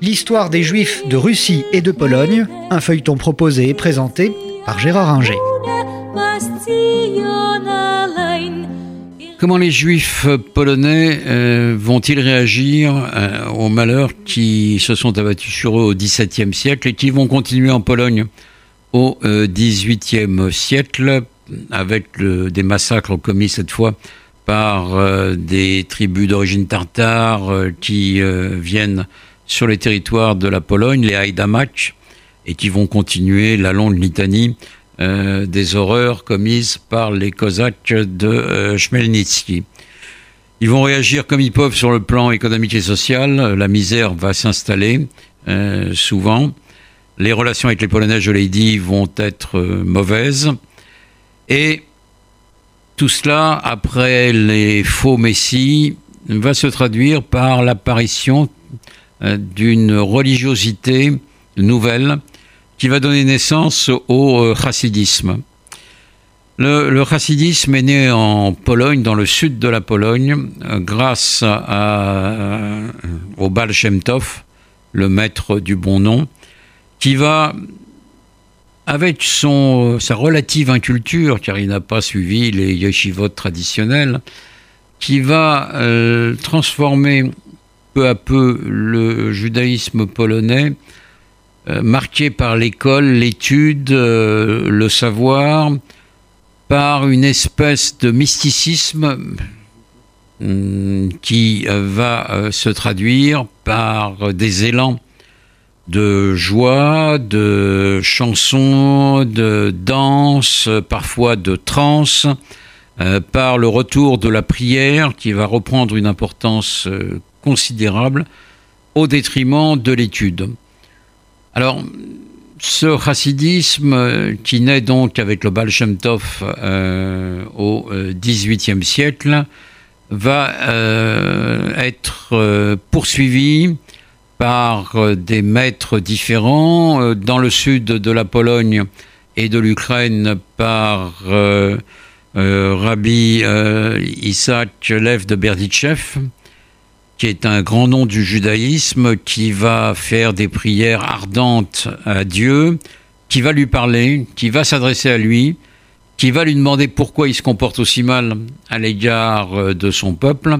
L'histoire des Juifs de Russie et de Pologne, un feuilleton proposé et présenté par Gérard Inger. Comment les Juifs polonais euh, vont-ils réagir euh, aux malheurs qui se sont abattus sur eux au XVIIe siècle et qui vont continuer en Pologne au XVIIIe siècle avec des massacres commis cette fois par euh, des tribus d'origine tartare qui viennent sur les territoires de la Pologne, les Haïdamach, et qui vont continuer la longue litanie euh, des horreurs commises par les Cosaques de euh, Chmelnytsky. Ils vont réagir comme ils peuvent sur le plan économique et social. La misère va s'installer euh, souvent. Les relations avec les Polonais, je l'ai dit, vont être mauvaises. Et tout cela, après les faux messies, va se traduire par l'apparition d'une religiosité nouvelle qui va donner naissance au euh, chassidisme. Le, chassidisme est né en Pologne, dans le sud de la Pologne, euh, grâce au Baal le maître du bon nom, qui va, avec son, sa relative inculture, car il n'a pas suivi les yeshivot traditionnels, qui va euh, transformer peu à peu le judaïsme polonais euh, marqué par l'école, l'étude, euh, le savoir, par une espèce de mysticisme hum, qui euh, va se traduire par des élans de joie, de chansons, de danse, parfois de trance, par le retour de la prière qui va reprendre une importance considérable au détriment de l'étude. Alors, ce chassidisme euh, qui naît donc avec le Baal Tov euh, au XVIIIe euh, siècle va être poursuivi par des maîtres différents dans le sud de la Pologne et de l'Ukraine par Rabbi Isaac Lev de Berditchev qui est un grand nom du judaïsme, qui va faire des prières ardentes à Dieu, qui va lui parler, qui va s'adresser à lui, qui va lui demander pourquoi il se comporte aussi mal à l'égard euh, de son peuple,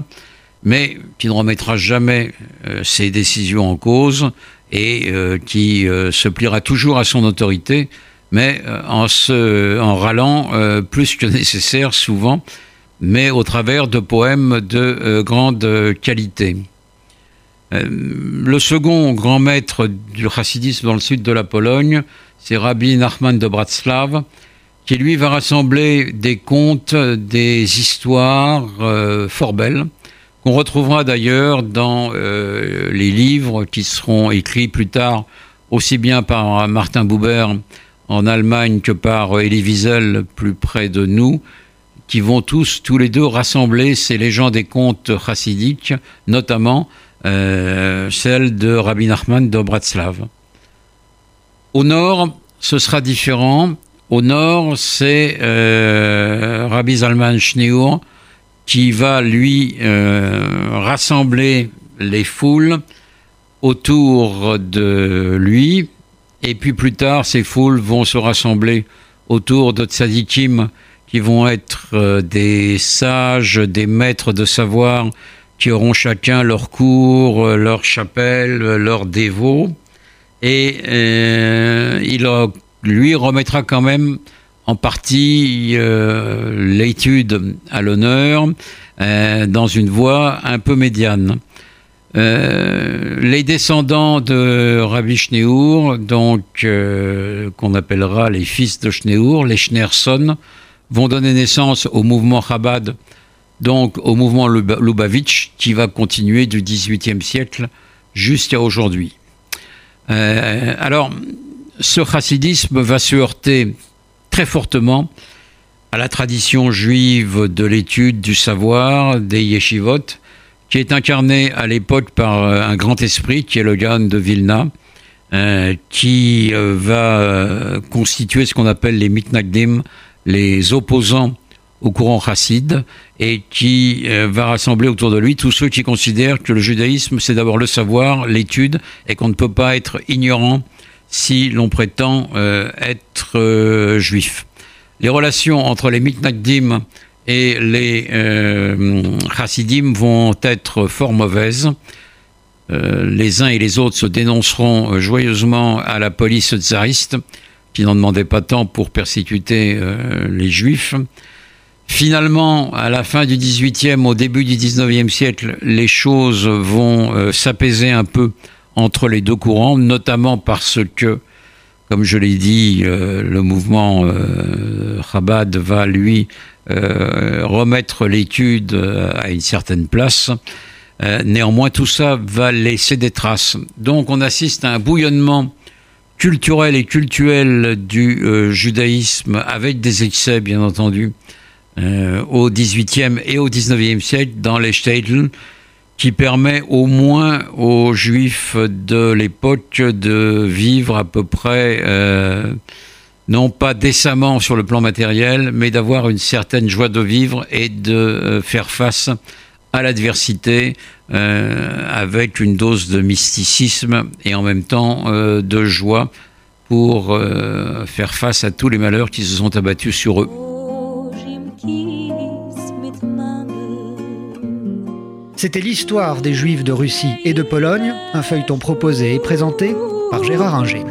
mais qui ne remettra jamais euh, ses décisions en cause et euh, qui se pliera toujours à son autorité, mais en, se, en râlant plus que nécessaire souvent mais au travers de poèmes de euh, grande qualité. Euh, le second grand maître du chassidisme dans le sud de la Pologne, c'est Rabbi Nachman de Bratslav, qui lui va rassembler des contes, des histoires euh, fort belles, qu'on retrouvera d'ailleurs dans les livres qui seront écrits plus tard, aussi bien par Martin Buber en Allemagne que par Elie Wiesel plus près de nous, qui vont tous, tous les deux, rassembler ces légendes et contes chassidiques, notamment euh, celle de Rabbi Nachman de Bratslav. Au nord, ce sera différent. Au nord, c'est euh, Rabbi Zalman Schneur qui va, lui, euh, rassembler les foules autour de lui. Et puis plus tard, ces foules vont se rassembler autour de tzadikim qui vont être euh, des sages, des maîtres de savoir, qui auront chacun leur cours, euh, leur chapelle, leur dévot. Et il lui remettra quand même en partie l'étude à l'honneur dans une voie un peu médiane. les descendants de Rabbi Schneur, donc qu'on appellera les fils de Schneur, les Schneerson, vont donner naissance au mouvement Chabad, donc au mouvement Lubavitch, qui va continuer du XVIIIe siècle jusqu'à aujourd'hui. Euh, alors, ce chassidisme va se heurter très fortement à la tradition juive de l'étude du savoir, des yeshivot, qui est incarnée à l'époque par euh, un grand esprit qui est le Gaon de Vilna, euh, qui va constituer ce qu'on appelle les mitnagdim, les opposants au courant chassid et qui euh, va rassembler autour de lui tous ceux qui considèrent que le judaïsme, c'est d'abord le savoir, l'étude, et qu'on ne peut pas être ignorant si l'on prétend euh, être euh, juif. Les relations entre les mitnagdim et les chassidim vont être fort mauvaises. les uns et les autres se dénonceront joyeusement à la police tsariste, qui n'en demandait pas tant pour persécuter les juifs. Finalement, à la fin du XVIIIe, au début du XIXe siècle, les choses vont euh, s'apaiser un peu entre les deux courants, notamment parce que, comme je l'ai dit, euh, le mouvement euh, Chabad va lui remettre l'étude à une certaine place. néanmoins, tout ça va laisser des traces. Donc, on assiste à un bouillonnement culturel et cultuel du judaïsme, avec des excès, bien entendu, euh, au XVIIIe et au XIXe siècle dans les Städten, qui permet au moins aux Juifs de l'époque de vivre à peu près, euh, non pas décemment sur le plan matériel, mais d'avoir une certaine joie de vivre et de euh, faire face à l'adversité avec une dose de mysticisme et en même temps de joie pour faire face à tous les malheurs qui se sont abattus sur eux. C'était l'histoire des Juifs de Russie et de Pologne, un feuilleton proposé et présenté par Gérard Inger.